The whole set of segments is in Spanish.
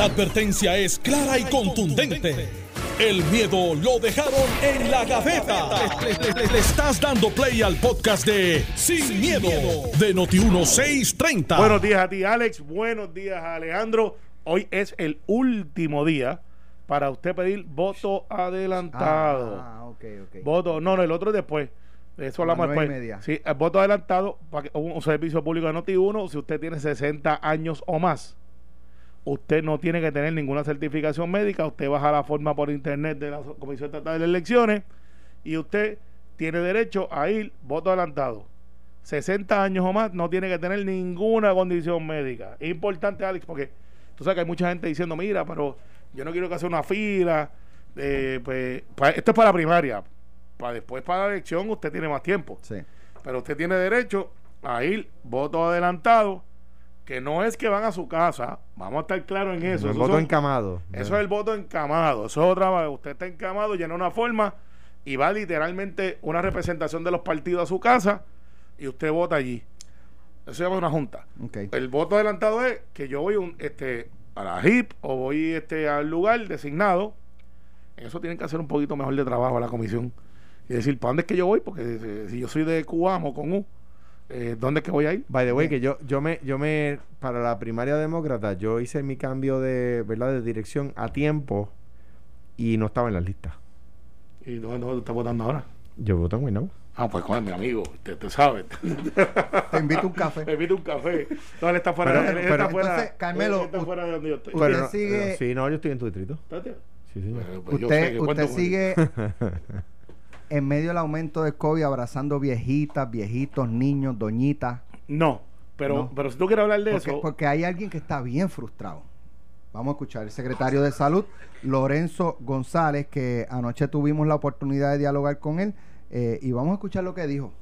La advertencia es clara y contundente. El miedo lo dejaron en la gaveta. Le, le estás dando play al podcast de Sin, miedo, de Noti1630. Buenos días a ti, Alex. Buenos días, Alejandro. Hoy es el último día para usted pedir voto adelantado. Ah, ok, ok. Voto, no, no, el otro después. Eso A las hablamos después. media. Sí, el voto adelantado para que- un, un servicio público de Noti1, si usted tiene 60 años o más, usted no tiene que tener ninguna certificación médica, usted baja la forma por internet de la Comisión Estatal de Elecciones y usted tiene derecho a ir voto adelantado. 60 años o más no tiene que tener ninguna condición médica. Es importante, Alex, porque tú sabes que hay mucha gente diciendo, mira, pero yo no quiero que hacer una fila. eh, pues, pa- esto es para la primaria. Para después, para la elección, usted tiene más tiempo. Sí. Pero usted tiene derecho a ir voto adelantado, que no es que van a su casa. Vamos a estar claros en eso. el Esos voto son- encamado. eso es el voto encamado. Eso es otra. Usted está encamado, llena una forma y va literalmente una representación de los partidos a su casa y usted vota allí. Eso se llama una junta. El voto adelantado es que yo voy un, este, a la HIP o voy este, al lugar designado. En eso tienen que hacer un poquito mejor de trabajo a la comisión. Y decir, ¿para dónde es que yo voy? Porque eh, si yo soy de Cubamo con U, eh, ¿dónde es que voy a ir? By the way, que yo, yo me, yo me, para la primaria demócrata, yo hice mi cambio de, ¿verdad? de dirección a tiempo y no estaba en la lista. ¿Y dónde, dónde está votando ahora? Yo voto en Guaynabo. Ah, pues con mi amigo, usted, usted sabe. Te invito a un café. Me invito un café. No, él está fuera. Pero- él, él pero- está fuera. Entonces, Carmelo, él está fuera de donde yo estoy. Usted Pero no- sigue- Sí, no, yo estoy en tu distrito. Espérate. Sí, señor. Eh, pues yo sé Usted, que usted sigue en medio del aumento de COVID abrazando viejitas, viejitos, niños, doñitas. No, pero, No. pero si tú quieres hablar de Porque, eso. porque hay alguien que está bien frustrado. Vamos a escuchar el secretario de Salud, Lorenzo González, que anoche tuvimos la oportunidad de dialogar con él. eh, y vamos a escuchar lo que dijo.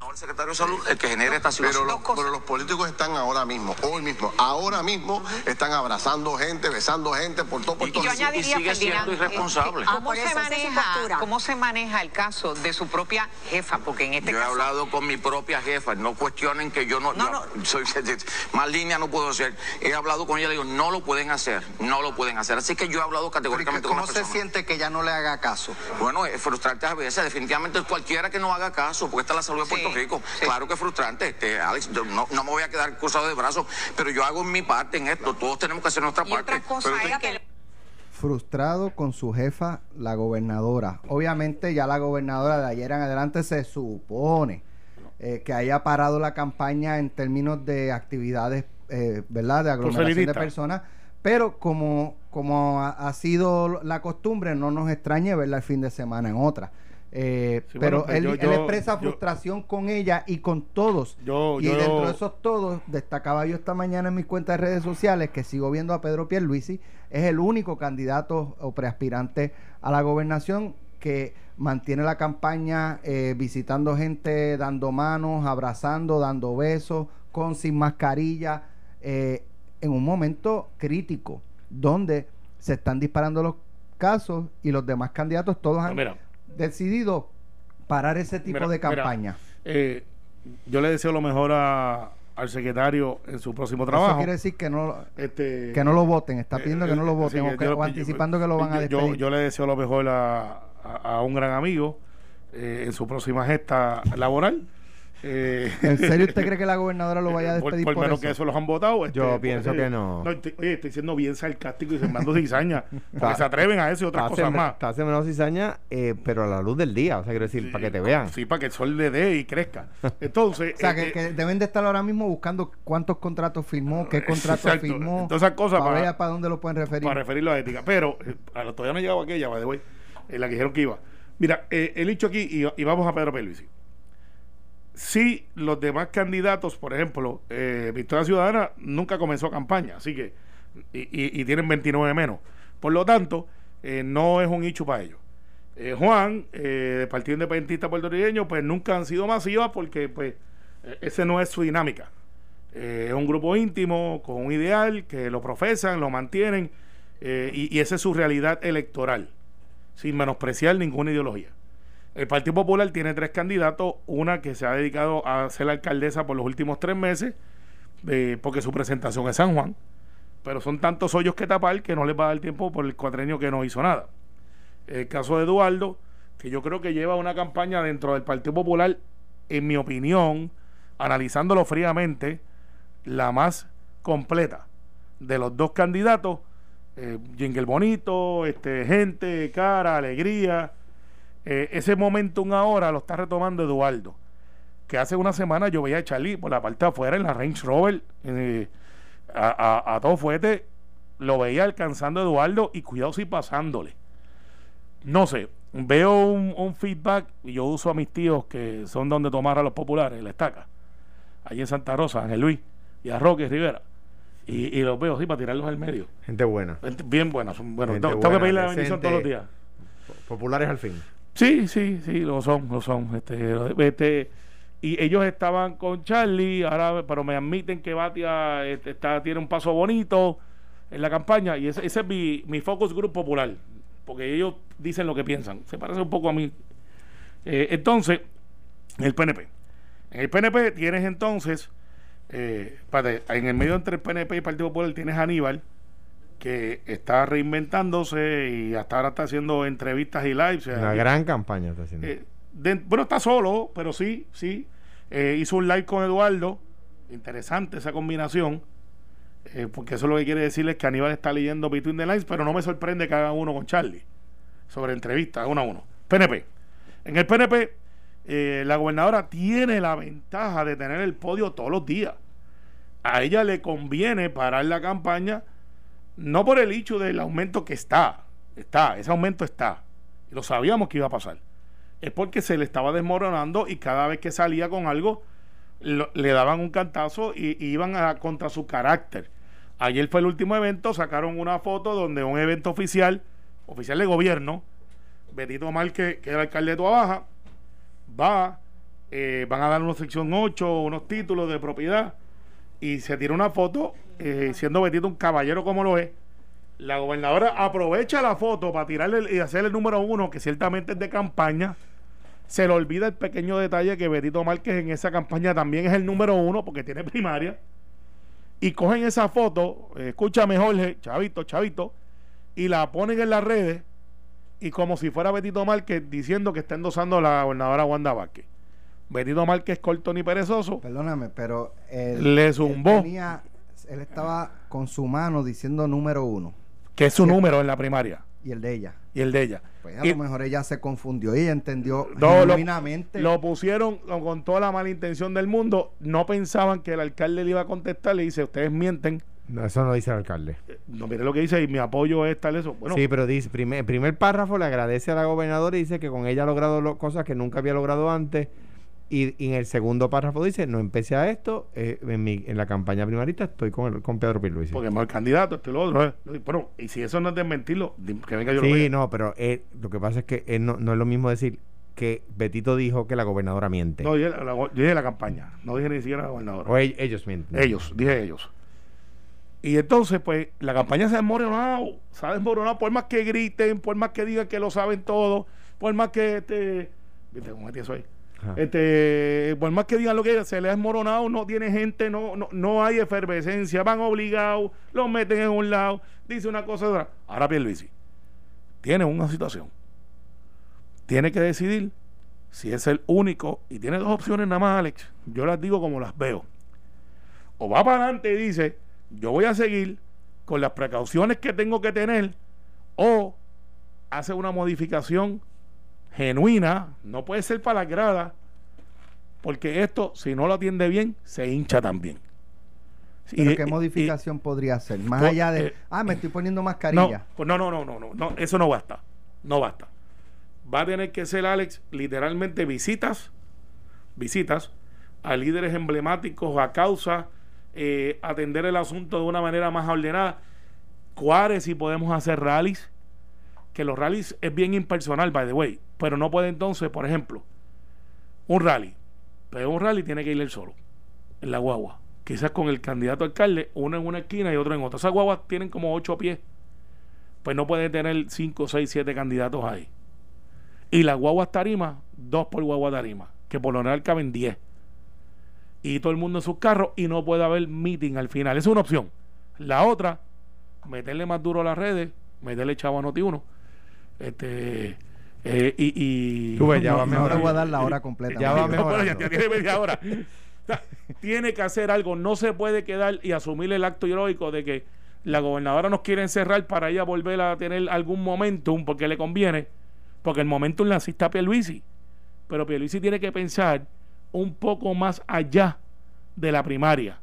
No el secretario de salud el que genera esta Pero situación. los, pero los políticos están ahora mismo, hoy mismo, ahora mismo están abrazando gente, besando gente por todo Puerto Y- Rico. y añadiría, sigue siendo Ferdinand, irresponsable. ¿Cómo, por se maneja. ¿Cómo se el caso de su propia jefa? Porque en este Yo he caso... hablado con mi propia jefa, no cuestionen que yo no, No, yo no. soy más línea no puedo hacer. He hablado con ella, le digo, no lo pueden hacer, no lo pueden hacer. Así que yo he hablado categóricamente con ¿Cómo la se persona. siente que ya no le haga caso? Bueno, es frustrante a veces, definitivamente cualquiera que no haga caso, porque esta es la salud de Puerto Rico. sí. Claro que es frustrante, este, Alex, yo no, no me voy a quedar cruzado de brazos, pero yo hago mi parte en esto, todos tenemos que hacer nuestra Y parte. otra cosa Pero que... frustrado con su jefa, la gobernadora. Obviamente ya la gobernadora de ayer en adelante se supone eh, que haya parado la campaña en términos de actividades, eh, ¿verdad? De aglomeración de personas. Pero como, como ha, ha sido la costumbre, no nos extrañe verla el fin de semana en otra. Eh, Sí, pero bueno, pues él, yo- él yo- expresa yo- frustración con ella y con todos. Y dentro de esos todos, destacaba yo esta mañana en mis cuentas de redes sociales que sigo viendo a Pedro Pierluisi, es el único candidato o preaspirante a la gobernación que mantiene la campaña eh, visitando gente, dando manos, abrazando, dando besos, con sin mascarilla, eh, en un momento crítico, donde se están disparando los casos y los demás candidatos todos han Mira, decidido parar ese tipo Mira, de mira. campaña. eh, yo le deseo lo mejor a- al secretario en su próximo Eso trabajo. quiere decir que no, Este, que no lo voten, está pidiendo que no lo Eh, voten o, que- yo- o anticipando que lo van a despedir. Yo, yo le deseo lo mejor a, a- a un gran amigo eh, en su próxima gesta laboral. Eh, ¿En serio usted cree que la gobernadora lo vaya a despedir por por, menos eso? que eso los han votado. este, Yo pienso que no. estoy- oye, estoy siendo bien sarcástico y sembrando cizaña. porque se atreven a eso y otras cosas más. Está menos cizaña, eh, pero a la luz del día. O sea, quiero decir, para que te vean. Sí, para que el sol le dé y crezca. Entonces. O sea, eh, que, eh, que deben de estar ahora mismo buscando cuántos contratos firmó, qué contratos Exacto. firmó, Todas esas cosas para para- ver para dónde lo pueden referir. para referirlo a ética. Pero eh, a todavía no ha llegado aquella, by the way, en la que dijeron que iba. Mira, eh, el hecho aquí, y, y vamos a Pedro Pelvisi. Si los demás candidatos, por ejemplo, eh, Victoria Ciudadana nunca comenzó campaña, así que, y, y- tienen 29 menos. Por lo tanto, eh, no es un hecho para ellos. Eh, Juan, eh, del Partido Independentista Puertorriqueño, pues nunca han sido masivas porque, pues, ese no es su dinámica. Es un grupo íntimo con un ideal que lo profesan, lo mantienen y, y esa es su realidad electoral, sin menospreciar ninguna ideología. El Partido Popular tiene tres candidatos, una que se ha dedicado a ser alcaldesa por los últimos tres meses, eh, porque su presentación es San Juan, pero son tantos hoyos que tapar que no les va a dar tiempo por el cuatrenio que no hizo nada. El caso de Eduardo, que yo creo que lleva una campaña dentro del Partido Popular, en mi opinión, analizándolo fríamente, la más completa de los dos candidatos, eh, Jingle Bonito, este, gente, cara, alegría. Eh, ese momentum ahora lo está retomando Eduardo, que hace una semana yo veía a Charlie por la parte de afuera en la Range Rover, eh, a, a, a todo fuerte, lo veía alcanzando a Eduardo y cuidado si pasándole. No sé, veo un, un feedback y yo uso a mis tíos que son donde tomar a los populares, la estaca, allí en Santa Rosa, Ángel Luis y a Roque Rivera. Y, y los veo así para tirarlos al medio. Gente buena. Gente Bien buenas. son- tengo, que buena, pedirle la bendición todos los días. Populares al fin. Sí, sí, sí, lo son, lo son. Este, este, y ellos estaban con Charlie, ahora, pero me admiten que Batia este, está, tiene un paso bonito en la campaña y ese, ese es mi, mi focus group popular, porque ellos dicen lo que piensan. Se parece un poco a mí. Eh, entonces, el PNP. En el PNP tienes entonces, eh, en el medio entre el PNP y el Partido Popular tienes Aníbal, que está reinventándose y hasta ahora está haciendo entrevistas y lives. Una gran campaña está haciendo. eh, de- bueno, está solo, pero sí, sí. Eh, hizo un live con Eduardo. Interesante esa combinación. eh, porque eso lo que quiere decir es que Aníbal está leyendo Between the Lines, pero no me sorprende que haga uno con Charlie. Sobre entrevistas, uno a uno. PNP. En el PNP, la gobernadora tiene la ventaja de tener el podio todos los días. A ella le conviene parar la campaña, no por el hecho del aumento que está. Está, ese aumento está. Lo sabíamos que iba a pasar es porque se le estaba desmoronando y cada vez que salía con algo le daban un cantazo y, iban a, contra su carácter. Ayer fue el último evento, sacaron una foto donde un evento oficial, oficial de gobierno, Betito Márquez, que era el alcalde de Tuabaja, va, eh, van a dar una sección 8, unos títulos de propiedad, y se tira una foto, eh, siendo Betito un caballero como lo es. La gobernadora aprovecha la foto para tirarle y hacer el número uno, que ciertamente es de campaña. Se le olvida el pequeño detalle que Betito Márquez en esa campaña también es el número uno porque tiene primaria. Y cogen esa foto, eh, escúchame Jorge, chavito, chavito, y la ponen en las redes y como si fuera Betito Márquez diciendo que está endosando a la gobernadora Wanda Vázquez. Betito Márquez corto ni perezoso. Perdóname, pero él, Le él zumbó. tenía- él estaba con su mano diciendo número uno que es su Sí. número en la primaria y el de ella. y el de ella. Pues a Y- lo mejor ella se confundió y ella entendió No, lo, pusieron con toda la mala intención del mundo. No pensaban que el alcalde le iba a contestar. Le dice: Ustedes mienten. No, eso no dice el alcalde. No, mire lo que dice y mi apoyo es tal eso. Bueno, sí, pero dice, primer, primer párrafo le agradece a la gobernadora y dice que con ella ha logrado lo- cosas que nunca había logrado antes. Y, y en el segundo párrafo dice, no empecé a esto, eh, en, mi, en la campaña primarista estoy con, el, con Pedro Pierluisi. porque es el candidato, esto y lo otro. eh. Bueno, y si eso no es desmentirlo, que venga yo lo Sí, diga. no, pero eh, lo que pasa es que eh, no, no es lo mismo decir que Betito dijo que la gobernadora miente. No, la, yo dije la campaña. No dije ni siquiera la gobernadora. o ellos mienten. Ellos, dije ellos. Y entonces, pues, la campaña se ha desmoronado. Se ha desmoronado por más que griten, por más que digan que lo saben todo, por más que este. ¿Viste cómo metí eso ahí? Este, por más que digan lo que se le ha desmoronado, no tiene gente, no, no, no hay efervescencia, van obligados, los meten en un lado, dice una cosa otra. Ahora Pierluisi tiene una situación. Tiene que decidir si es el único, y tiene dos opciones nada más, Alex. Yo las digo como las veo. O va para adelante y dice, yo voy a seguir con las precauciones que tengo que tener, o hace una modificación genuina, no puede ser para porque esto, si no lo atiende bien, se hincha también. ¿Pero Y- qué y- modificación podría hacer? Más Pues, allá de, eh, ah, me estoy poniendo mascarilla. pues no, no, no, no, no, no, eso no basta. No basta. Va a tener que ser, Alex, literalmente visitas, visitas a líderes emblemáticos, a causa, eh, atender el asunto de una manera más ordenada. Cuáles si podemos hacer rallies, que los rallies es bien impersonal, by the way, pero no puede entonces, por ejemplo, un rally, pero un rally tiene que ir él solo, en la guagua, quizás con el candidato alcalde, uno en una esquina y otro en otra. Esas guaguas tienen como ocho pies, pues no puede tener cinco, seis, siete candidatos ahí. Y las guaguas tarima, dos por guagua tarima, que por lo general caben diez. Y todo el mundo en sus carros y no puede haber meeting al final. Esa es una opción. La otra, meterle más duro a las redes, meterle chavo a Noti1. Este, eh, y, y Tú ves, ya va No, mejor. ahora voy a dar la hora completa. Ya va bueno, ya, ya tiene media hora. O sea, tiene que hacer algo. No se puede quedar y asumir el acto heroico de que la gobernadora nos quiere encerrar para ella volver a tener algún momentum porque le conviene. Porque el momentum la asista a Pierluisi. Pero Pierluisi tiene que pensar un poco más allá de la primaria.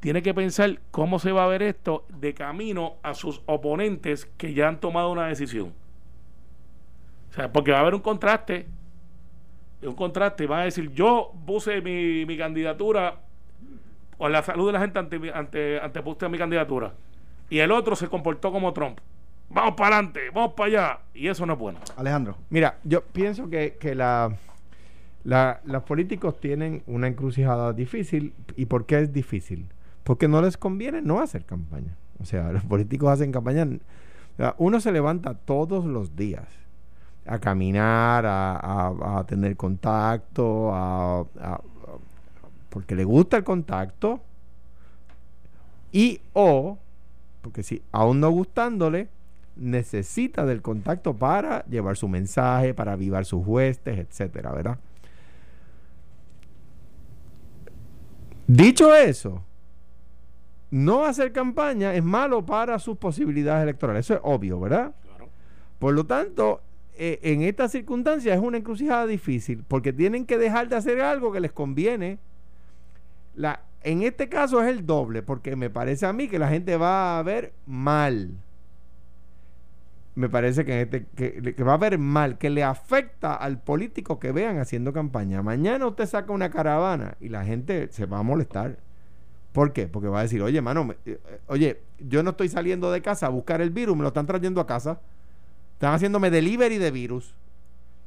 Tiene que pensar cómo se va a ver esto de camino a sus oponentes que ya han tomado una decisión. O sea, porque va a haber un contraste un contraste, van a decir, yo puse mi, mi candidatura o la salud de la gente ante, mi- ante, antepuse a mi candidatura y el otro se comportó como Trump. Vamos para adelante, vamos para allá. Y eso no es bueno. Alejandro. Mira, yo pienso que, que la, la- los políticos tienen una encrucijada difícil. ¿Y por qué es difícil? Porque no les conviene no hacer campaña. O sea, los políticos hacen campaña. o sea, uno se levanta todos los días a caminar, a, a- a tener contacto, a- porque le gusta el contacto. Y o, porque si aún no gustándole, necesita del contacto para llevar su mensaje, para avivar sus huestes, etcétera, ¿verdad? Dicho eso, no hacer campaña es malo para sus posibilidades electorales. Eso es obvio, ¿verdad? Por lo tanto, eh, en estas circunstancias es una encrucijada difícil porque tienen que dejar de hacer algo que les conviene. La, en este caso es el doble, porque me parece a mí que la gente va a ver mal. Me parece que, en este, que, va a ver mal, que le afecta al político que vean haciendo campaña. Mañana usted saca una caravana y la gente se va a molestar. ¿Por qué? Porque va a decir, oye, mano, me- eh, oye, yo no estoy saliendo de casa a buscar el virus, me lo están trayendo a casa. Están haciéndome delivery de virus.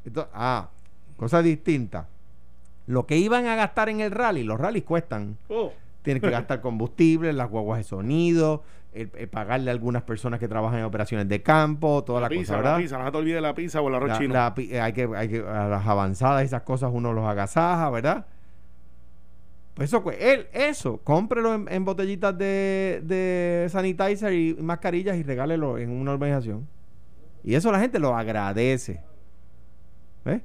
Entonces, ah, cosa distinta. Lo que iban a gastar en el rally, los rallies cuestan. Oh, Tienen que gastar combustible, las guaguas de sonido, el- el pagarle a algunas personas que trabajan en operaciones de campo, toda la, la pizza, cosa, la ¿verdad? pizza, no te olvides la pizza o el arroz La- chino. la eh, hay que, hay que, a las avanzadas, esas cosas uno los agasaja, ¿verdad? Pues eso, pues, él, eso, cómprelo en, en botellitas de, de sanitizer y mascarillas y regálelo en una organización. Y eso la gente lo agradece. ¿Ves?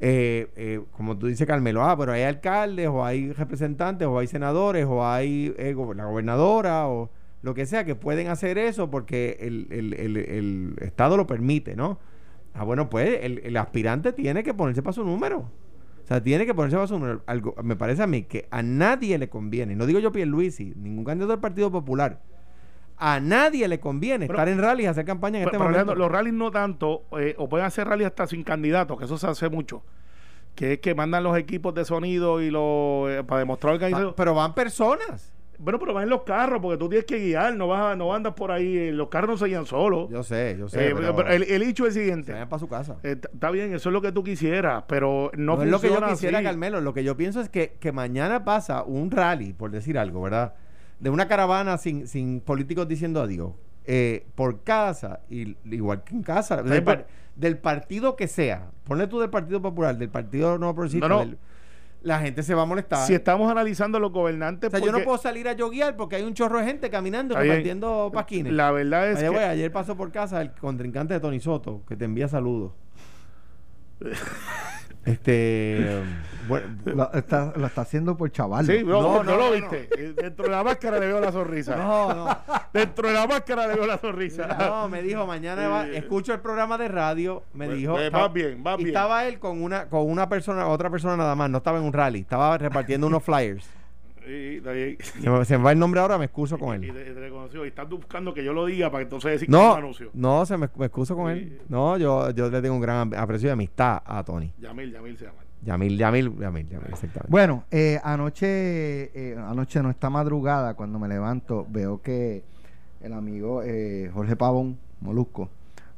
Eh, eh, como tú dices, Carmelo, ah, pero hay alcaldes, o hay representantes, o hay senadores, o hay eh, la gobernadora, o lo que sea, que pueden hacer eso porque el, el- el- el Estado lo permite, ¿no? Ah, bueno, pues el, el aspirante tiene que ponerse para su número. O sea, tiene que ponerse para su número. Algo, me parece a mí que a nadie le conviene, no digo yo Pierluisi, ningún candidato del Partido Popular, a nadie le conviene Pero- estar en rally y hacer campaña en Pero, este pero, momento. Los rallies no tanto, eh, o pueden hacer rallies hasta sin candidatos, que eso se hace mucho. Que es que mandan los equipos de sonido y los eh, para demostrar organización. pero van personas. Bueno, pero van en los carros, porque tú tienes que guiar, no vas a- no andas por ahí, eh, los carros no se guían solos. Yo sé, yo sé. Eh, pero pero el, el hecho es el se siguiente. vayan para su casa. Eh, Está bien, eso es lo que tú quisieras, pero no, No, es lo que yo quisiera, así. Carmelo. Lo que yo pienso es que, que mañana pasa un rally, por decir algo, ¿verdad? De una caravana sin, sin políticos diciendo adiós. eh, por casa, y, igual que en casa, del, Ahí, par- del partido que sea. Ponle tú del Partido Popular, del Partido No Progresista. No, no. del- la gente se va a molestar. Si estamos analizando los gobernantes, o sea, yo no puedo salir a yoguear porque hay un chorro de gente caminando bien. repartiendo pasquines. la verdad es que ayer pasó por casa el contrincante de Tony Soto, que te envía saludos. este. bueno, Lo está, lo está haciendo por chaval. Sí, no, No, no, no, lo viste. Eh, Dentro de la máscara le veo la sonrisa. no, no. Dentro de la máscara le veo la sonrisa. No, me dijo, mañana va- Eh, escucho el programa de radio, me pues, dijo. pues, vas bien, y bien. estaba él con una, con una persona, otra persona nada más, no estaba en un rally, estaba repartiendo unos flyers. Se me, se me va el nombre ahora, me excuso con Y él. te, te reconoció. Y estás buscando que yo lo diga para entonces decir que es un No, anuncio. no, se me, me excuso con Sí. él. No, yo, yo le tengo un gran aprecio y amistad a Tony. Yamil, Yamil se llama. Yamil, Yamil, Yamil, Yamil, exactamente. Bueno, eh, anoche, eh, anoche no esta madrugada, cuando me levanto, veo que el amigo eh, Jorge Pavón, Molusco,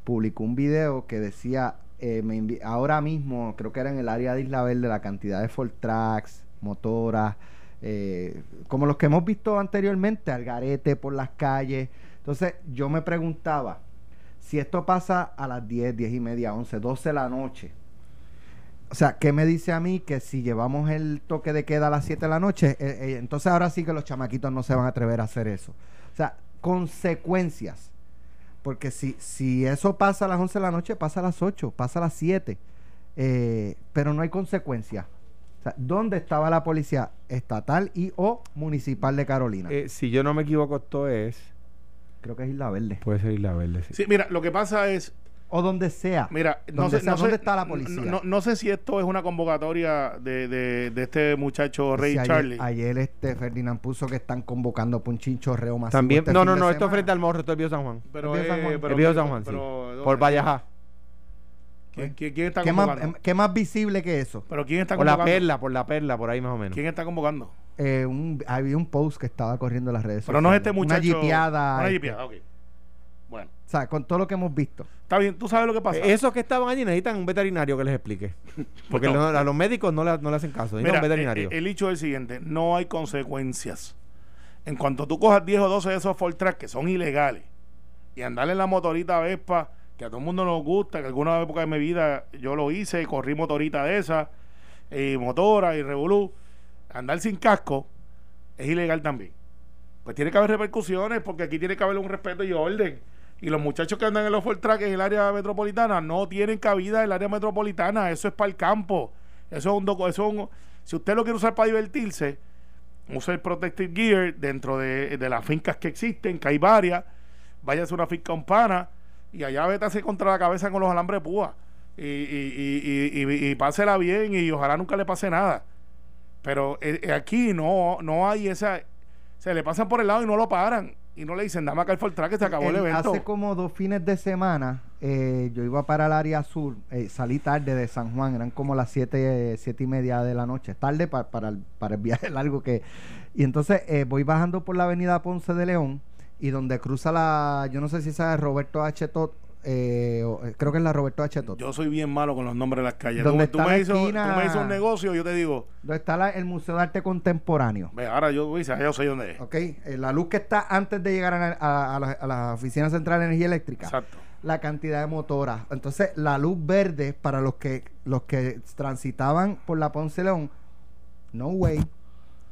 publicó un video que decía, eh, me ahora mismo, creo que era en el área de Isla Verde, la cantidad de Ford Tracks, motoras, eh, como los que hemos visto anteriormente, al garete por las calles. Entonces yo me preguntaba, si esto pasa a las 10, 10 y media, 11, 12 de la noche, o sea, ¿qué me dice a mí que si llevamos el toque de queda a las 7 de la noche, eh, eh, entonces ahora sí que los chamaquitos no se van a atrever a hacer eso? O sea, consecuencias. Porque si, si eso pasa a las 11 de la noche, pasa a las 8, pasa a las 7. eh, pero no hay consecuencias. O sea, ¿Dónde estaba la policía estatal y o municipal de Carolina? Eh, si yo no me equivoco, esto es. Creo que es Isla Verde. Puede ser Isla Verde. sí. Sí, mira, lo que pasa es, O donde sea. mira, no Donde sé, sea, no sé- ¿dónde está la policía? No, no- no sé si esto es una convocatoria de, de, de este muchacho Ray Si ayer, Charlie. ayer este Ferdinand puso que están convocando por un chinchorreo masivo. También, este no, no, no, esto es frente al morro, esto es Viejo San Juan. pero, el San eh, Juan. pero- el Viejo San Juan, pero- sí. Por Vallajá. ¿Quién, quién- quién está ¿Qué más, convocando? em, qué más visible que eso? pero quién está Por la perla, por la perla, por ahí más o menos. ¿Quién está convocando? Eh, un, había un post que estaba corriendo en las redes Pero no es este muchacho. Una jipeada. Una este, jipeada, ok. Bueno, O sea, con todo lo que hemos visto. está bien, tú sabes lo que pasa. Eh, Esos que estaban allí necesitan un veterinario que les explique. Porque a los médicos no le, no le hacen caso. Necesitan Mira, un veterinario. eh, el hecho es el siguiente: no hay consecuencias. En cuanto tú cojas 10 o 12 de esos Ford Track que son ilegales y andarle en la motorita Vespa, que a todo el mundo nos gusta, que alguna época de mi vida yo lo hice, corrí motorita de esa, y motora y revolú, andar sin casco es ilegal también. Pues tiene que haber repercusiones porque aquí tiene que haber un respeto y orden. Y los muchachos que andan en los Ford Track en el área metropolitana no tienen cabida en el área metropolitana. Eso es para el campo. Eso es un doco, eso si usted lo quiere usar para divertirse, use el protective gear dentro de, de las fincas que existen, que hay varias. Váyase a una finca umpana y allá vétase contra la cabeza con los alambres de púa. Y, y, y, y, y- y pásela bien y ojalá nunca le pase nada. Pero eh, eh, aquí no, no hay esa. Se le pasan por el lado y no lo paran. Y no le dicen, dame acá el Ford Track que se acabó el, El- evento. Hace como dos fines de semana, eh, yo iba para el área sur, eh, salí tarde de San Juan, eran como las siete, siete y media de la noche, tarde pa- para, el, para el viaje largo que... Y entonces eh, voy bajando por la avenida Ponce de León y donde cruza la, yo no sé si sabes, Roberto H. Tot, eh, eh, creo que es la Roberto H. Tot, Yo soy bien malo con los nombres de las calles. ¿Dónde tú, tú está me esquina? tú me dices un negocio, yo te digo, donde está la- el Museo de Arte Contemporáneo. ve, ahora yo, dice, yo sé dónde es. Ok, eh, la luz que está antes de llegar a, a- a la, a la Oficina Central de Energía Eléctrica. Exacto. la cantidad de motoras. Entonces, la luz verde para los que los que transitaban por la Ponce León, no way.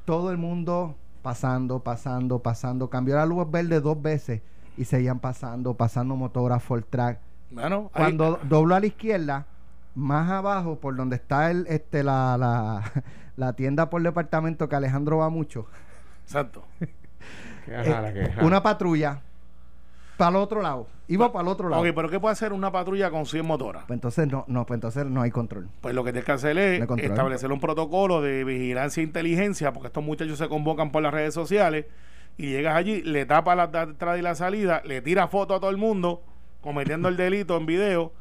Todo el mundo pasando, pasando, pasando. Cambió la luz verde dos veces y seguían pasando, pasando motoras Ford Track. Bueno, ahí- Cuando doblo a la izquierda, más abajo, por donde está el este la, la, la tienda por departamento que Alejandro va mucho, exacto. Qué eh, jala, qué jala. una patrulla para el otro lado. Iba para el otro lado. Ok, pero ¿qué puede hacer una patrulla con 100 motoras? Pues entonces no, no, pues entonces no hay control. Pues lo que tienes que hacer es No establecer un protocolo de vigilancia e inteligencia, porque estos muchachos se convocan por las redes sociales y llegas allí, le tapas la la entrada y la salida, le tira foto a todo el mundo cometiendo el delito en video.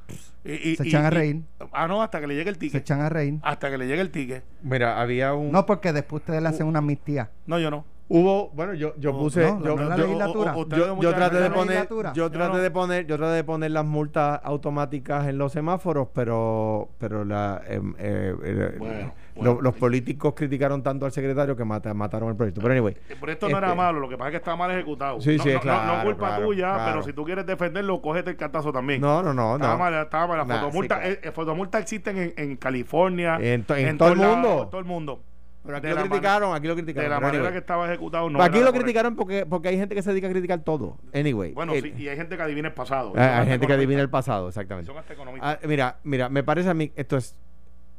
Y, y- Se y- echan a y- reír. ah, no, hasta que le llegue el Se ticket. echan a reír. Hasta que le llegue el ticket. Mira, había un. No, porque después ustedes le hacen una amnistía. No, yo no. Hubo, bueno, yo, yo No, puse. no, yo, no es la yo- legislatura. o- o- ustedes yo, yo muchachos- traté de poner yo traté de poner yo traté de poner las multas automáticas en los semáforos pero pero la em, eh, eh, Bueno, lo- bueno. los políticos criticaron tanto al secretario que mata- mataron el proyecto pero anyway Eh, Pero esto no era este, malo, lo que pasa es que estaba mal ejecutado. Sí, no, sí, claro, no culpa claro, tuya, claro. pero si tú quieres defenderlo, cógete el cartazo también. no no no Estaba no mal, estaba mal. Las Nah, fotomultas, sí, claro. eh, eh, fotomultas existen en, en California. En to- en todo el todos mundo. lados, en todo el mundo. Pero aquí de lo la criticaron aquí lo De criticaron la pero manera anyway. que estaba ejecutado, no aquí lo correcto. criticaron porque porque hay gente que se dedica a criticar todo anyway Bueno, eh, sí, y hay gente que adivina el pasado. hay- hay gente que adivina el pasado exactamente Son hasta economistas. Ah, mira, mira, me parece a mí, esto es,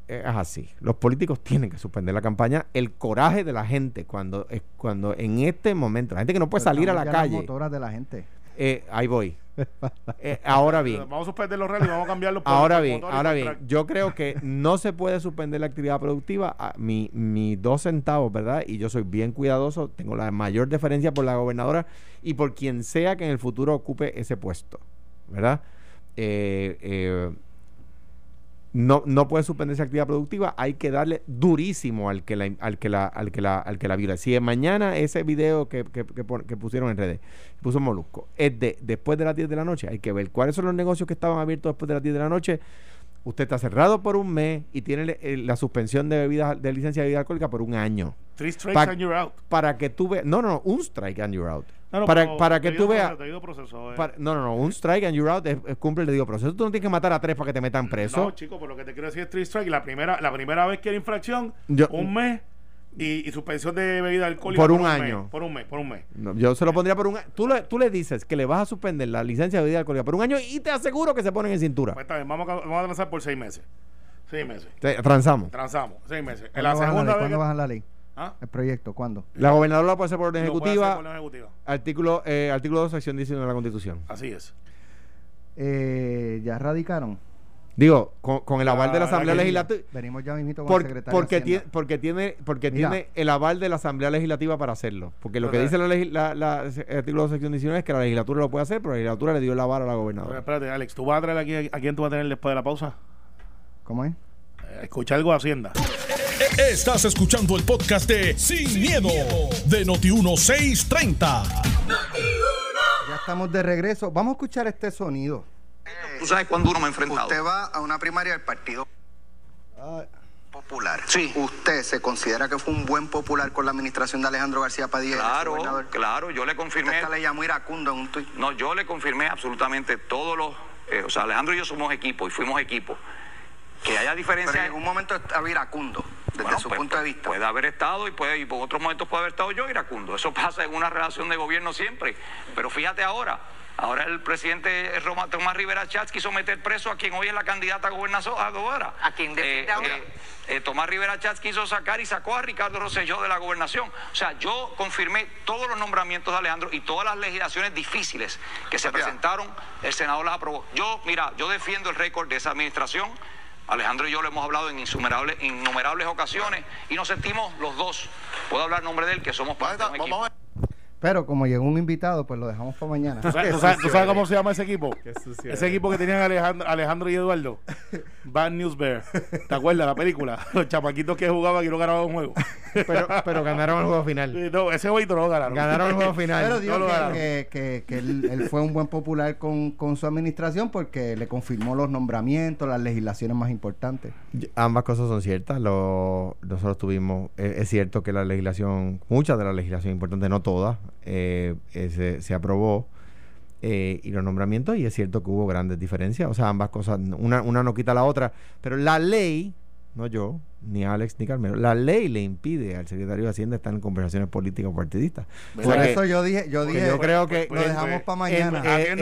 es así. Los políticos tienen que suspender la campaña. El coraje de la gente cuando, es cuando en este momento, la gente que no puede salir a la las calle, motoras de la gente. eh, ahí voy. Eh, ahora bien, Vamos a suspender los rallies vamos a cambiarlos por ahora bien, ahora bien, track. yo creo que no se puede suspender la actividad productiva. a mi, mis dos centavos, ¿verdad? Y yo soy bien cuidadoso, tengo la mayor deferencia por la gobernadora y por quien sea que en el futuro ocupe ese puesto, ¿verdad? Eh, eh, no, no puede suspenderse actividad productiva, hay que darle durísimo al que la, al que la, al que la, al que la viola. Si de mañana ese video que, que, que pusieron en redes, puso Molusco, es de después de las 10 de la noche, hay que ver cuáles son los negocios que estaban abiertos después de las 10 de la noche. Usted está cerrado por un mes y tiene le- la suspensión de bebidas, de licencia de bebida alcohólica por un año. Three strikes pa- and you're out. Para que tú veas, no, no, no, un strike and you're out. No, no, para, pero para que tú veas, proceso, eh. para- no, no, no, un strike and you're out es, es cumple el debido proceso. Tú no tienes que matar a tres para que te metan preso. No, chico, pero lo que te quiero decir es three strike. La primera, la primera vez que era infracción, Yo- un mes Y, y suspensión de bebida alcohólica Por un año. por un mes, por un mes. No, yo se lo pondría por un año. Tú le, tú le dices que le vas a suspender la licencia de bebida alcohólica por un año y te aseguro que se ponen en cintura. Pues está bien, vamos a, vamos a transar por seis meses. Seis meses. Te- transamos. Transamos, seis meses. En ¿Cuándo la bajan la segunda ley? vez. ¿Cuándo bajan la ley? ¿Ah? El proyecto, ¿cuándo? La gobernadora la puede hacer por orden Lo ejecutiva. por la ejecutiva. Artículo, eh, artículo 2, sección 19 de la Constitución. Así es. Eh, ¿Ya radicaron? Digo, con, con el aval de la Asamblea Legislativa. Venimos ya mismito con Por- el secretario porque, tiene, porque tiene porque Mira. tiene el aval de la Asamblea Legislativa para hacerlo. Porque lo que dice la, la, la- el artículo 2, sección 19 es que la legislatura lo puede hacer, pero la legislatura le dio el aval a la Pero gobernadora. espérate, Alex, ¿tú vas a traer aquí a quién tú vas a tener después de la pausa? ¿Cómo es? Eh, escucha algo de Hacienda. Estás escuchando el podcast de Sin, miedo, de Noti1630. Ya estamos de regreso. Vamos a escuchar este sonido. Tú sabes cuándo uno me ha enfrentado. Usted va a una primaria del Partido Ah, Popular. Sí. ¿Usted se considera que fue un buen popular con la administración de Alejandro García Padilla? Claro, gobernador? claro, yo le Usted confirmé. hasta le llamó iracundo en un tuit. No, yo le confirmé absolutamente todos los. eh, o sea, Alejandro y yo somos equipo y fuimos equipo. Que haya Pero diferencia. en ningún momento estaba iracundo, desde Bueno, su pues, punto de vista. Puede haber estado y, puede, y por otros momentos puede haber estado yo iracundo. Eso pasa en una relación de gobierno siempre. Pero fíjate ahora, ahora el presidente Roma, Tomás Rivera Chats quiso meter preso a quien hoy es la candidata a gobernadora. ¿A quién defiende ahora? eh, Tomás Rivera Chats quiso sacar y sacó a Ricardo Rosselló de la gobernación. O sea, yo confirmé todos los nombramientos de Alejandro y todas las legislaciones difíciles que se presentaron, el Senado las aprobó. Yo, mira, yo defiendo el récord de esa administración. Alejandro y yo lo hemos hablado en innumerables, innumerables ocasiones y nos sentimos los dos. Puedo hablar en nombre de él, que somos parte de un equipo. Pero como llegó un invitado, pues lo dejamos para mañana. ¿Tú sabes, tú sabes- tú sabes cómo se llama ese equipo? Qué sucio Ese equipo que tenían Alejandro, Alejandro y Eduardo. Bad News Bear. ¿Te acuerdas la película? Los chamaquitos que jugaban y no ganaban un juego. Pero, pero ganaron el juego final. No, ese jueguito no lo ganaron. Ganaron el juego final. Pero digo no que, que, que- que él, él fue un buen popular con, con su administración porque le confirmó los nombramientos, las legislaciones más importantes. Ambas cosas son ciertas. Lo, nosotros tuvimos, eh, es cierto que la legislación, mucha de la legislación importante, no toda, eh, se, se aprobó eh, y los nombramientos, y es cierto que hubo grandes diferencias. O sea, ambas cosas, una, una no quita la otra, pero la ley, no yo, ni Alex, ni Carmelo, la ley le impide al secretario de Hacienda estar en conversaciones políticas o partidistas. Por eso yo dije, yo dije, yo creo que lo dejamos para mañana. en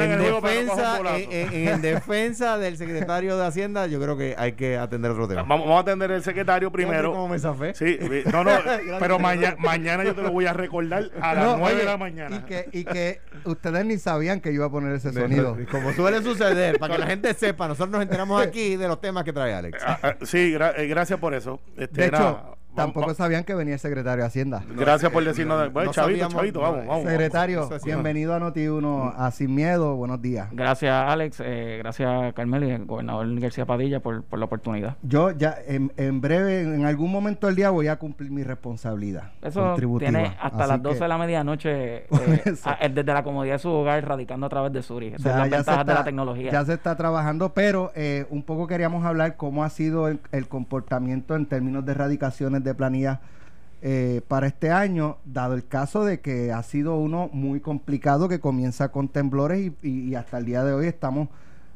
defensa, en, del secretario de Hacienda, yo creo que hay que atender otro tema. Vamos, vamos a atender el secretario primero. cómo me zafé. Sí, no, no, pero mañana, mañana yo te lo voy a recordar a las No, 9 oye, de la mañana. Y que, y que ustedes ni sabían que yo iba a poner ese sonido. Como suele suceder, para que la gente sepa, nosotros nos enteramos aquí de los temas que trae Alex. Ah, ah, sí, gra- eh, gracias por eso. Este, De hecho, vamos- tampoco sabían que venía el secretario de Hacienda. Gracias por decirnos. Bueno, no chavito, sabíamos- chavito, vamos, no, vamos. Secretario, bienvenido a Noti1 a Sin Miedo. Buenos días. Gracias, Alex. eh, gracias, Carmel y al gobernador García Padilla por, por la oportunidad. Yo ya en, en breve, en algún momento del día voy a cumplir mi responsabilidad Eso tiene hasta Así las 12 que de la medianoche eh, a- desde la comodidad de su hogar, radicando a través de Suri. Esas ya- son las ventajas de la tecnología. Ya se está trabajando, pero eh, un poco queríamos hablar cómo ha sido el, el comportamiento en términos de erradicaciones de planillas eh, para este año, dado el caso de que ha sido uno muy complicado que comienza con temblores y, y- y hasta el día de hoy estamos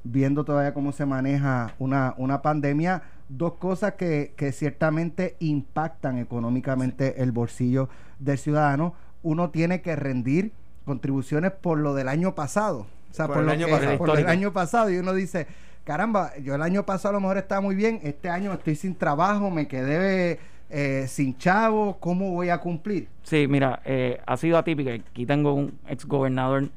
viendo todavía cómo se maneja una, una pandemia. Dos cosas que, que ciertamente impactan económicamente el bolsillo del ciudadano. Uno tiene que rendir contribuciones por lo del año pasado. O sea, Por por, el lo año que- pasado. por Histórico. año pasado. Y uno dice, caramba, yo el año pasado a lo mejor estaba muy bien, este año estoy sin trabajo, me quedé eh, sin chavo, ¿cómo voy a cumplir? Sí, mira, eh, ha sido atípico. Aquí tengo un ex gobernador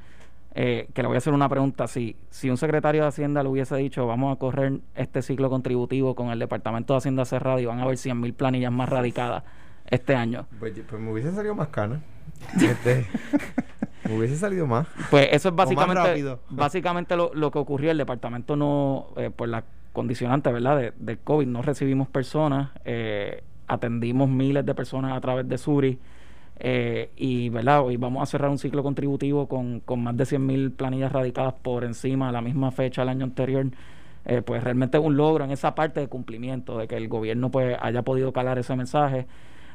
eh, que le voy a hacer una pregunta. Si, si un secretario de Hacienda le hubiese dicho, vamos a correr este ciclo contributivo con el Departamento de Hacienda cerrado y van a haber 100 mil planillas más radicadas este año. Pues, pues me hubiese salido más cana. Este, me hubiese salido más. Pues eso es más básicamente, rápido. básicamente lo, lo que ocurrió. El departamento no, eh, por la condicionante, ¿verdad? De, del COVID, no recibimos personas, eh, atendimos miles de personas a través de Suri. eh, y verdad hoy vamos a cerrar un ciclo contributivo con, con más de 100 mil planillas radicadas por encima a la misma fecha del año anterior. Eh, pues realmente es un logro en esa parte de cumplimiento de que el gobierno pues haya podido calar ese mensaje.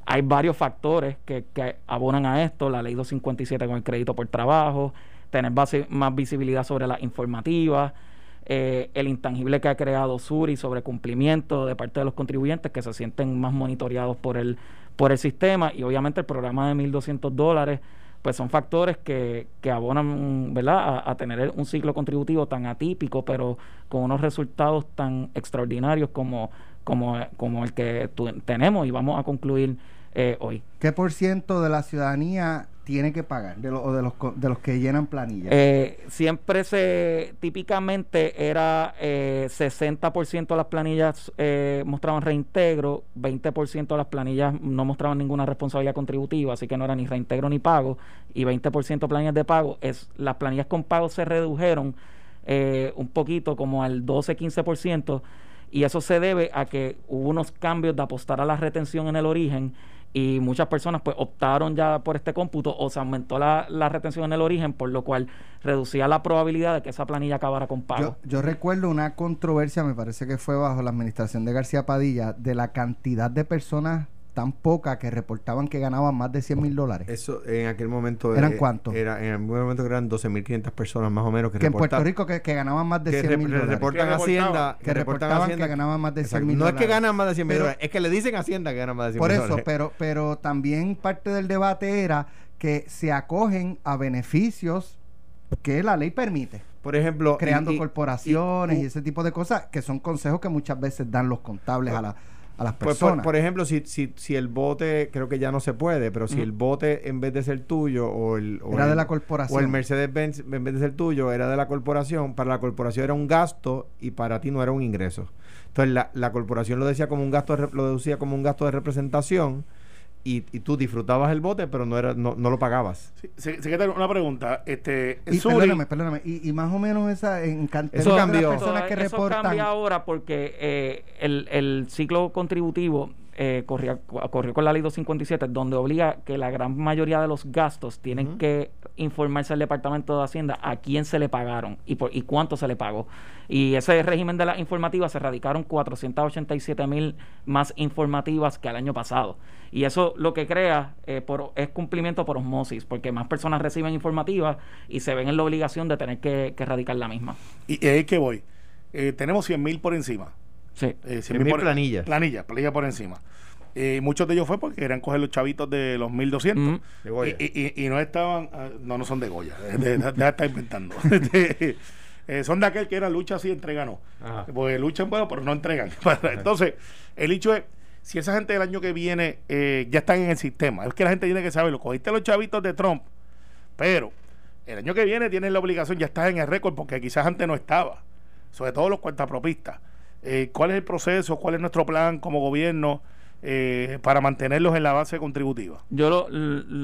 Hay varios factores que, que abonan a esto, la ley 257 con el crédito por trabajo, tener base- más visibilidad sobre las informativas, eh, el intangible que ha creado Suri sobre cumplimiento de parte de los contribuyentes que se sienten más monitoreados por el, por el sistema y obviamente el programa de 1.200 dólares pues son factores que, que abonan ¿verdad? A, tener un ciclo contributivo tan atípico, pero con unos resultados tan extraordinarios como, como, como el que tenemos y vamos a concluir eh, hoy. ¿Qué por ciento de la ciudadanía tiene que pagar de, o de los de los que llenan planillas? Eh, siempre se típicamente era eh, 60% de las planillas eh, mostraban reintegro, 20% de las planillas no mostraban ninguna responsabilidad contributiva, así que no era ni reintegro ni pago y 20% planillas de pago. Es las planillas con pago se redujeron eh, un poquito como al 12-15% y eso se debe a que hubo unos cambios de apostar a la retención en el origen y muchas personas pues optaron ya por este cómputo o se aumentó la, retención en el origen, por lo cual reducía la probabilidad de que esa planilla acabara con pago. Yo, recuerdo una controversia, me parece que fue bajo la administración de García Padilla, de la cantidad de personas tan poca que reportaban que ganaban más de 100 mil dólares. Eso en aquel momento. ¿Eran cuántos? Era, en aquel momento eran 12.500 personas más o menos que, que en Puerto Rico que, ganaban más de 100 mil dólares. Reportan Hacienda. Que, reportaban que ganaban más de 100 mil dólares. No es que ganan más de 100 mil dólares, es que le dicen a Hacienda que ganan más de 100 mil dólares. Por eso, pero, pero también parte del debate era que se acogen a beneficios que la ley permite. Por ejemplo, creando corporaciones y, ese tipo de cosas que son consejos que muchas veces dan los contables a la a las pues, personas. por, ejemplo, si, si, si el bote, creo que ya no se puede, pero si el bote en vez de ser tuyo o el... era de la corporación. O el Mercedes-Benz en vez de ser tuyo era de la corporación, para la corporación era un gasto y para ti no era un ingreso. Entonces la, la corporación lo decía como un gasto, lo deducía como un gasto de representación y, y, tú disfrutabas el bote, pero no era no, no lo pagabas. Sí, secretario, una pregunta. Este, y, perdóname, perdóname. Y, y, más o menos esa en cantidad de personas que eso reportan. cambia ahora porque eh, el, el ciclo contributivo eh, corría, corrió con la ley 257, donde obliga que la gran mayoría de los gastos tienen que informarse al Departamento de Hacienda a quién se le pagaron y, por, y cuánto se le pagó. Y ese régimen de las informativas se radicaron 487 mil más informativas que el año pasado. Y eso lo que crea eh, por, es cumplimiento por osmosis, porque más personas reciben informativas y se ven en la obligación de tener que, que radicar la misma. Y ahí que voy. Eh, tenemos 100 mil por encima. Sí. Eh, planillas. Planilla, planilla por encima. Y muchos de ellos fue porque querían coger los chavitos de los 1200 y, y, no estaban, ah, no, no son de Goya, de, de, estar inventando. Eh, son de aquel que era lucha así, entrega no. Porque luchan bueno, pero no entregan. Entonces, el hecho es, si esa gente del año que viene eh, ya están en el sistema, es que la gente tiene que saberlo. Cogiste los chavitos de Trump, pero el año que viene tienes la obligación, ya estás en el récord porque quizás antes no estaba. Sobre todo los cuentapropistas. Eh, cuál es el proceso, cuál es nuestro plan como gobierno eh, para mantenerlos en la base contributiva. Yo lo,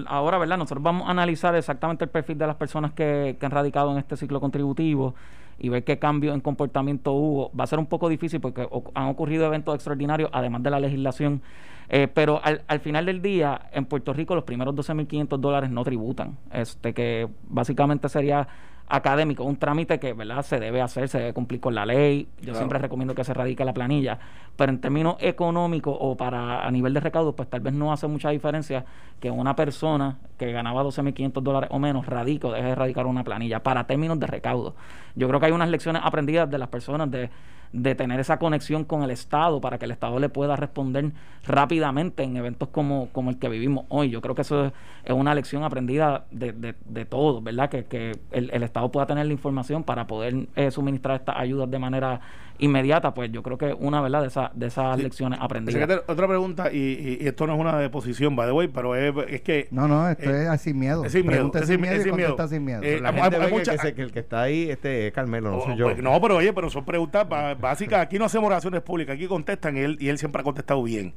ahora, ¿verdad? Nosotros vamos a analizar exactamente el perfil de las personas que, han radicado en este ciclo contributivo y ver qué cambio en comportamiento hubo. Va a ser un poco difícil porque han ocurrido eventos extraordinarios, además de la legislación. Eh, pero al, al, final del día, en Puerto Rico, los primeros 12.500 dólares no tributan. Este que básicamente sería académico, un trámite que verdad se debe hacer, se debe cumplir con la ley. Yo siempre recomiendo que se radique la planilla, pero en términos económicos o para a nivel de recaudo, pues tal vez no hace mucha diferencia que una persona que ganaba 12.500 dólares o menos radico, deje de radicar una planilla para términos de recaudo. Yo creo que hay unas lecciones aprendidas de las personas de de tener esa conexión con el Estado para que el Estado le pueda responder rápidamente en eventos como, como el que vivimos hoy. Yo creo que eso es, una lección aprendida de, de, de todos, ¿verdad? Que, que el, el, Estado pueda tener la información para poder eh, suministrar estas ayudas de manera inmediata, pues yo creo que una verdad de, esa, de esas lecciones aprendidas. otra pregunta, y, y, esto no es una deposición, by the way, pero es, es que... No, no, esto eh, es sin miedo. Es sin miedo. Es sin, miedo, sin miedo. Sin miedo. Eh, la gente hay, mucha, que, el que está ahí este es Carmelo, no soy yo. Pues, no, pero oye, pero son preguntas básicas. Aquí no hacemos oraciones públicas, aquí contestan y él, y él siempre ha contestado bien.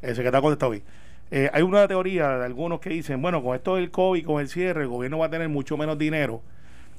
El secretario ha contestado bien. Eh, hay una teoría de algunos que dicen, bueno, con esto del COVID, con el cierre, el gobierno va a tener mucho menos dinero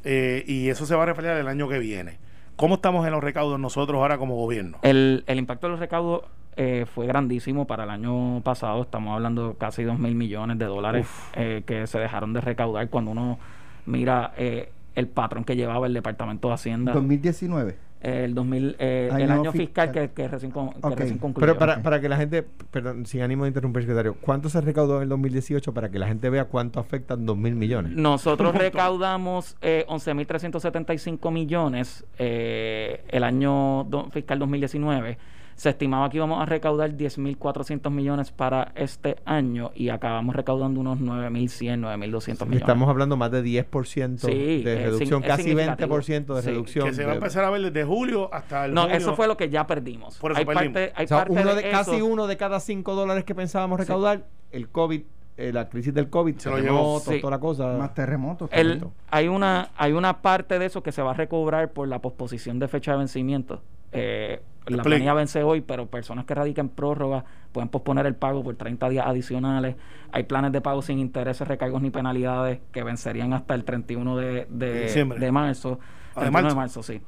eh, y eso se va a reflejar el año que viene. ¿Cómo estamos en los recaudos nosotros ahora como gobierno? El, el impacto de los recaudos eh, fue grandísimo para el año pasado. Estamos hablando de casi 2 mil millones de dólares eh, que se dejaron de recaudar cuando uno mira eh, el patrón que llevaba el Departamento de Hacienda. ¿2019? El 2000, eh, el Año fiscal fiscal. que, que recién, con- que recién concluyó. Pero para, para que la gente, perdón, sin ánimo de interrumpir, secretario, ¿cuánto se recaudó en el 2018 para que la gente vea cuánto afectan 2 mil millones? Nosotros recaudamos eh, 11.375 millones eh, el año do- fiscal 2019. Se estimaba que íbamos a recaudar 10.400 millones para este año y acabamos recaudando unos 9.100, 9.200 millones. Estamos hablando más de 10% Sí, de es reducción, sign- es casi significativo. 20% de Sí. reducción. Que se va a empezar a ver desde julio hasta el No, junio. eso fue lo que ya perdimos. Por eso hay perdimos. parte, hay o sea, parte uno de, de, casi uno de cada cinco dólares que pensábamos recaudar, el COVID, eh, la crisis del COVID, Se lo llevó. Sí. toda la cosa. Más terremotos. El- hay una hay una parte de eso que se va a recobrar por la posposición de fecha de vencimiento. Eh, la planilla vence hoy, pero personas que radican prórroga pueden posponer el pago por 30 días adicionales. Hay planes de pago sin intereses, recargos ni penalidades que vencerían hasta el 31 de, de, De marzo. Ah, de 31 de marzo. sí.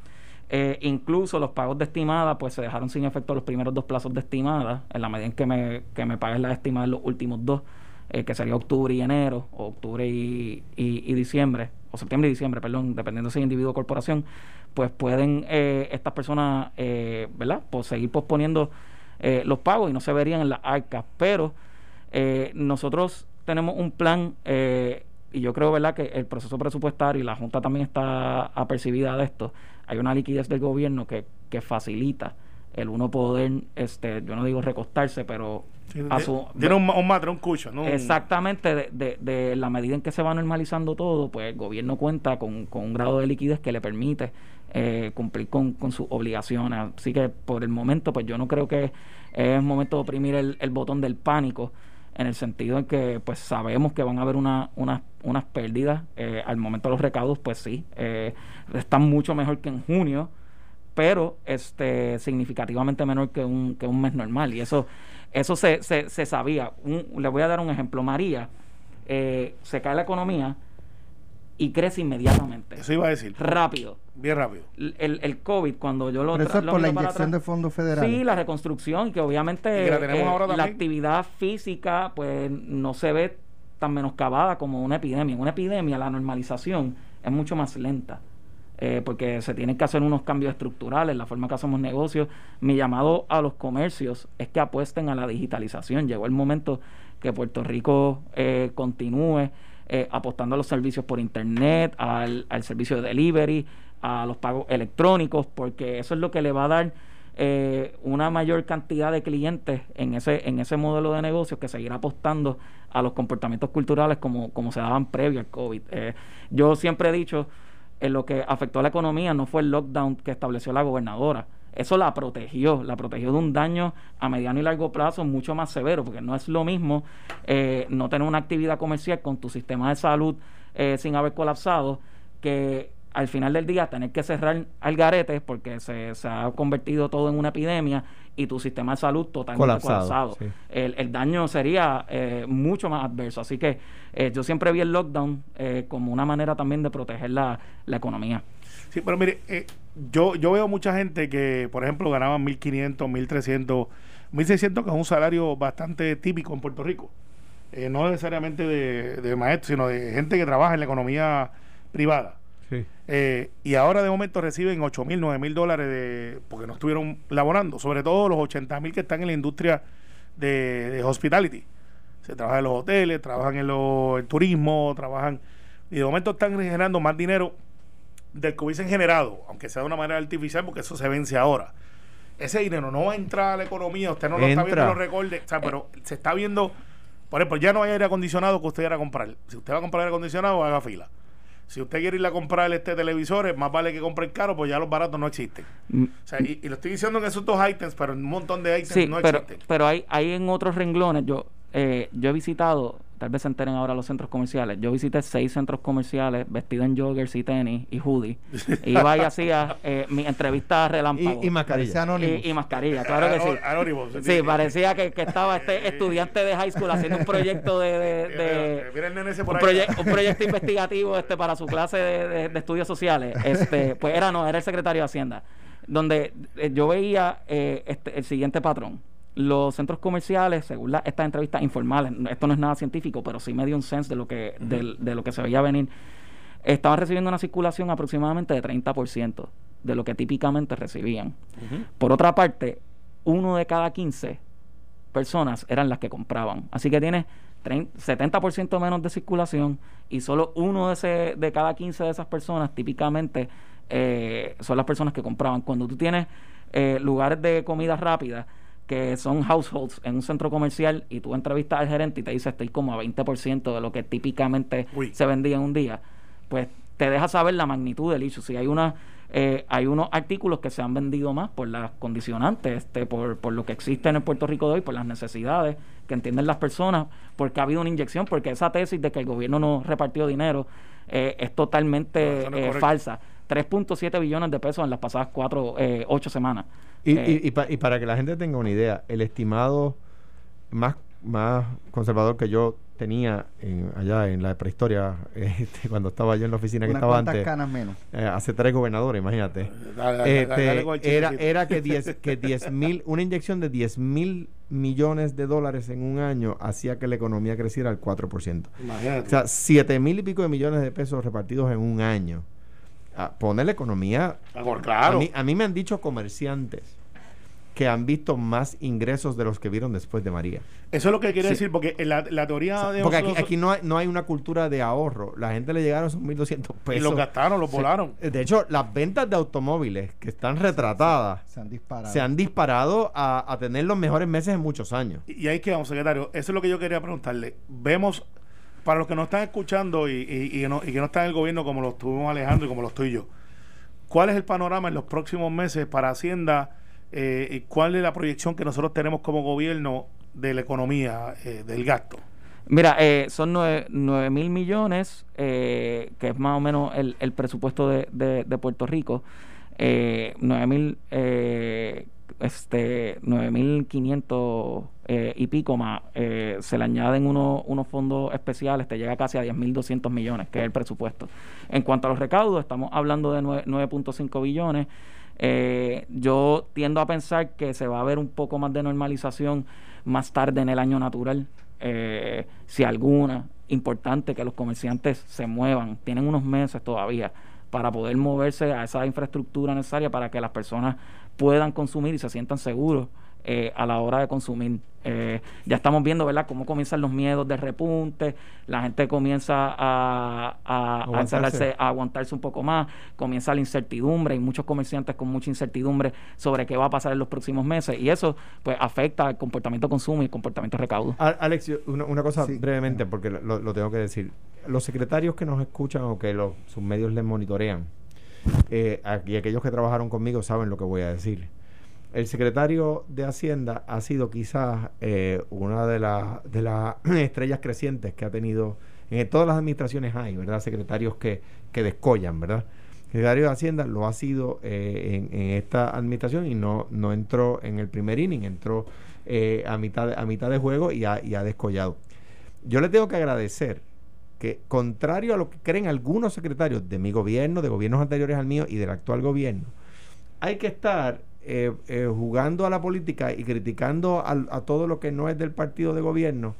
Eh, incluso los pagos de estimada, pues se dejaron sin efecto los primeros dos plazos de estimada, en la medida en que me, que me paguen la estimada en los últimos dos, eh, que sería octubre y enero, o octubre y, y- y diciembre, o septiembre y diciembre, perdón, dependiendo si es individuo o corporación, pues pueden eh, estas personas, eh, ¿verdad? Pues seguir posponiendo eh, los pagos y no se verían en las arcas. Pero eh, nosotros tenemos un plan eh, y yo creo, ¿verdad?, que el proceso presupuestario y la Junta también está apercibida de esto. Hay una liquidez del gobierno que, que facilita el uno poder, este, yo no digo recostarse, pero Sí, a su- tiene un, un matre, un cushion, ¿no? Exactamente, de, de, de la medida en que se va normalizando todo, pues el gobierno cuenta con, con un grado de liquidez que le permite eh, cumplir con, con sus obligaciones. Así que por el momento, pues yo no creo que es momento de oprimir el, el botón del pánico, en el sentido en que pues sabemos que van a haber una, unas unas pérdidas. Eh, al momento de los recaudos, pues sí, eh, están mucho mejor que en junio pero este significativamente menor que un, que un mes normal. Y eso, eso se, se, se sabía. Un- le voy a dar un ejemplo. María, eh, se cae la economía y crece inmediatamente. Eso iba a decir. Rápido. Bien rápido. El, el COVID, cuando yo lo Pero eso es lo por la inyección de fondos federales. Sí, la reconstrucción, que obviamente que la tenemos eh, ahora la actividad física pues no se ve tan menoscabada como una epidemia. En una epidemia la normalización es mucho más lenta. eh, porque se tienen que hacer unos cambios estructurales, la forma que hacemos negocios. Mi llamado a los comercios es que apuesten a la digitalización. Llegó el momento que Puerto Rico eh, continúe eh, apostando a los servicios por internet, al, servicio de delivery, a los pagos electrónicos, porque eso es lo que le va a dar eh, una mayor cantidad de clientes en ese, en ese modelo de negocios que seguirá apostando a los comportamientos culturales como, como se daban previo al COVID. Eh, yo siempre he dicho, en lo que afectó a la economía no fue el lockdown que estableció la gobernadora. Eso la protegió, la protegió de un daño a mediano y largo plazo mucho más severo, porque no es lo mismo eh, no tener una actividad comercial con tu sistema de salud eh, sin haber colapsado que al final del día tener que cerrar al garete porque se, se ha convertido todo en una epidemia y tu sistema de salud totalmente Colapsado, colapsado. sí. El, el daño sería eh, mucho más adverso. Así que eh, yo siempre vi el lockdown eh, como una manera también de proteger la, la economía. Sí, pero mire, eh, yo, yo veo mucha gente que, por ejemplo, ganaban 1.500, 1.300, 1.600, que es un salario bastante típico en Puerto Rico. Eh, no necesariamente de, de maestros, sino de gente que trabaja en la economía privada. Sí. Eh, y ahora de momento reciben 8 mil, 9 mil dólares de, porque no estuvieron laborando, sobre todo los 80 mil que están en la industria de, de hospitality. Se trabajan en los hoteles, trabajan en los, el turismo, trabajan y de momento están generando más dinero del que hubiesen generado, aunque sea de una manera artificial, porque eso se vence ahora. Ese dinero no va a entrar a la economía, usted no lo está viendo en los recordes, o sea, pero se está viendo, por ejemplo, ya no hay aire acondicionado que usted quiera comprar. Si usted va a comprar aire acondicionado, haga fila. Si usted quiere ir a comprar este televisores, más vale que compre el caro, pues ya los baratos no existen. Mm, O sea, y, y lo estoy diciendo en esos dos ítems, pero en un montón de ítems Sí, no pero, existen. pero hay, hay en otros renglones, yo, eh, yo he visitado, tal vez se enteren ahora los centros comerciales, yo visité seis centros comerciales vestido en joggers y tenis y hoodie. Iba y hacía eh, mi entrevista relámpago. Y, y mascarilla. Anónimo. Y, y mascarilla, claro que sí. Anónimo, sí, parecía que, que estaba este estudiante de high school haciendo un proyecto de, de- de- Mira, mira el nene ese por un, proye- un proyecto investigativo este para su clase de, de- de estudios sociales. Este, pues era no, era el secretario de Hacienda, donde eh, yo veía eh, este, el siguiente patrón. Los centros comerciales, según la- estas entrevistas informales, esto no es nada científico, pero sí me dio un sense de lo que, de, lo que se veía venir. Estaban recibiendo una circulación aproximadamente de 30% de lo que típicamente recibían. Por otra parte, uno de cada 15 personas eran las que compraban. Así que tienes 70% menos de circulación y solo uno de, ese, de cada 15 de esas personas típicamente eh, son las personas que compraban. Cuando tú tienes eh, lugares de comida rápida que son households en un centro comercial y tú entrevistas al gerente y te dice estoy como a 20% de lo que típicamente se vendía en un día, pues te deja saber la magnitud del issue. Si hay una eh, hay unos artículos que se han vendido más por las condicionantes, este, por, por lo que existe en el Puerto Rico de hoy, por las necesidades que entienden las personas, porque ha habido una inyección, porque esa tesis de que el gobierno no repartió dinero eh, es totalmente eh, falsa. 3.7 billones de pesos en las pasadas cuatro, eh, ocho semanas. Y, y, para que la gente tenga una idea, el estimado más, más conservador que yo tenía allá en la prehistoria, este, cuando estaba yo en la oficina que estaba antes. canas menos? hace tres gobernadores, imagínate. Este, era, era que 10 que diez mil, una inyección de 10 mil millones de dólares en un año hacía que la economía creciera al 4%. Imagínate. O sea, 7 mil y pico de millones de pesos repartidos en un año. Ah, pone la economía. claro. A mí, me han dicho comerciantes que han visto más ingresos de los que vieron después de María. Eso es lo que quiere decir, porque la, la teoría de... Porque aquí, no, hay, no hay una cultura de ahorro. La gente le llegaron esos 1.200 pesos. Y los gastaron, los volaron. De hecho, las ventas de automóviles que están retratadas se, han disparado, se han disparado a, tener los mejores meses en muchos años. Y, y ahí quedamos, secretario. Eso es lo que yo quería preguntarle. Vemos para los que no están escuchando y, que no están en el gobierno como lo estuvimos Alejandro y como lo estoy yo, ¿cuál es el panorama en los próximos meses para Hacienda eh, y cuál es la proyección que nosotros tenemos como gobierno de la economía, eh, del gasto? Mira, eh, son 9 mil millones, que es más o menos el, presupuesto de, de, Puerto Rico. 9 mil este 9.500 eh, y pico más, eh, se le añaden unos, unos fondos especiales, te llega casi a 10.200 millones, que es el presupuesto. En cuanto a los recaudos, estamos hablando de 9.5 billones. Eh, yo tiendo a pensar que se va a ver un poco más de normalización más tarde en el año natural, eh, si alguna, importante que los comerciantes se muevan, tienen unos meses todavía para poder moverse a esa infraestructura necesaria para que las personas puedan consumir y se sientan seguros eh, a la hora de consumir. Eh, ya estamos viendo, ¿verdad?, cómo comienzan los miedos de repunte, la gente comienza a, a, aguantarse. a, aguantarse un poco más, comienza la incertidumbre, y muchos comerciantes con mucha incertidumbre sobre qué va a pasar en los próximos meses, y eso pues afecta el comportamiento de consumo y el comportamiento de recaudo. Alex, una, cosa brevemente, porque lo, tengo que decir. Los secretarios que nos escuchan o que los, sus medios les monitorean, eh, y aquellos que trabajaron conmigo saben lo que voy a decir. El secretario de Hacienda ha sido quizás eh, una de, de las estrellas crecientes que ha tenido, en todas las administraciones hay, ¿verdad? Secretarios que, que descollan, ¿verdad? El secretario de Hacienda lo ha sido eh, en, esta administración y no, no entró en el primer inning, entró a, mitad, a mitad de juego y ha, y ha descollado. Yo le tengo que agradecer contrario a lo que creen algunos secretarios de mi gobierno, de gobiernos anteriores al mío y del actual gobierno, hay que estar eh, eh, jugando a la política y criticando a, todo lo que no es del partido de gobierno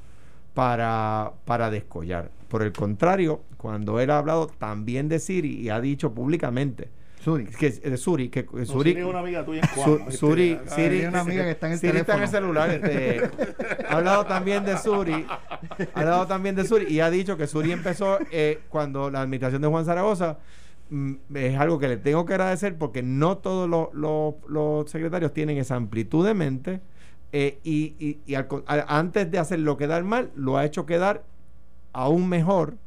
para, para descollar. Por el contrario, cuando él ha hablado también de Siri y ha dicho públicamente Suri. Que, de Suri, que Suri, es una amiga tuya en Suri, Suri, Siri, una amiga que está en el Siri está en el celular. Este, ha hablado también de Suri, ha hablado también de Suri y ha dicho que Suri empezó eh, cuando la administración de Juan Zaragoza mm, es algo que le tengo que agradecer porque no todos los, secretarios tienen esa amplitud de mente eh, y, y, antes de hacerlo quedar mal, lo ha hecho quedar aún mejor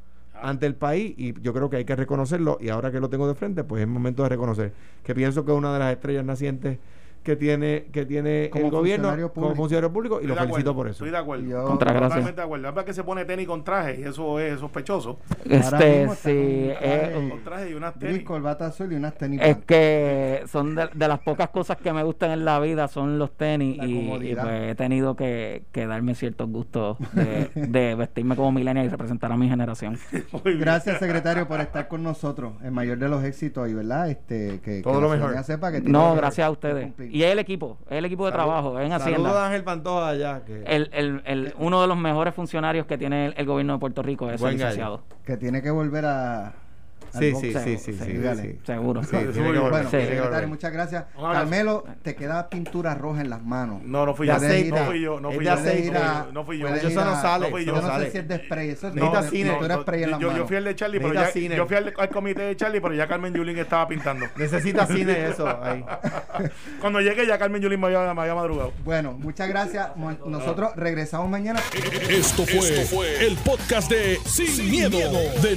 ante el país y yo creo que hay que reconocerlo y ahora que lo tengo de frente pues es momento de reconocer que pienso que es una de las estrellas nacientes que tiene que tiene el gobierno como funcionario público y lo felicito por eso. Estoy de acuerdo. Yo, Totalmente de acuerdo. Es que se pone tenis con traje y eso es sospechoso. Este, sí. Con traje, y unas tenis. azul y unas tenis. Es que son de, las pocas cosas que me gustan en la vida son los tenis y, pues he tenido que, que darme ciertos gustos de, de vestirme como milenia y representar a mi generación. Gracias, secretario, por estar con nosotros. El mayor de los éxitos y, ¿verdad? Este, que, Todo lo mejor. Sepa que no, gracias a ustedes y el equipo, el equipo de trabajo en Hacienda. Saludos a Ángel Pantoja allá. El, el, el, uno de los mejores funcionarios que tiene el, gobierno de Puerto Rico es el licenciado. Que tiene que volver a Sí, sí, sí, sí, sí. Seguro. Muchas gracias. Carmelo, te queda pintura roja en las manos. No, no fui yo. No fui yo, no fui yo. No fui yo. Eso no sale, no fui Yo no sale. sé si es de spray. Eso es spray en las yo, fui al de Charlie, pero ya, cine. yo fui al, comité de Charlie, pero ya Carmen Yulín estaba pintando. Necesita cine eso ahí. Cuando llegué ya Carmen Yulín me había, me había madrugado. Bueno, muchas gracias. Nosotros regresamos mañana. Esto fue, el podcast de Sin, miedo, de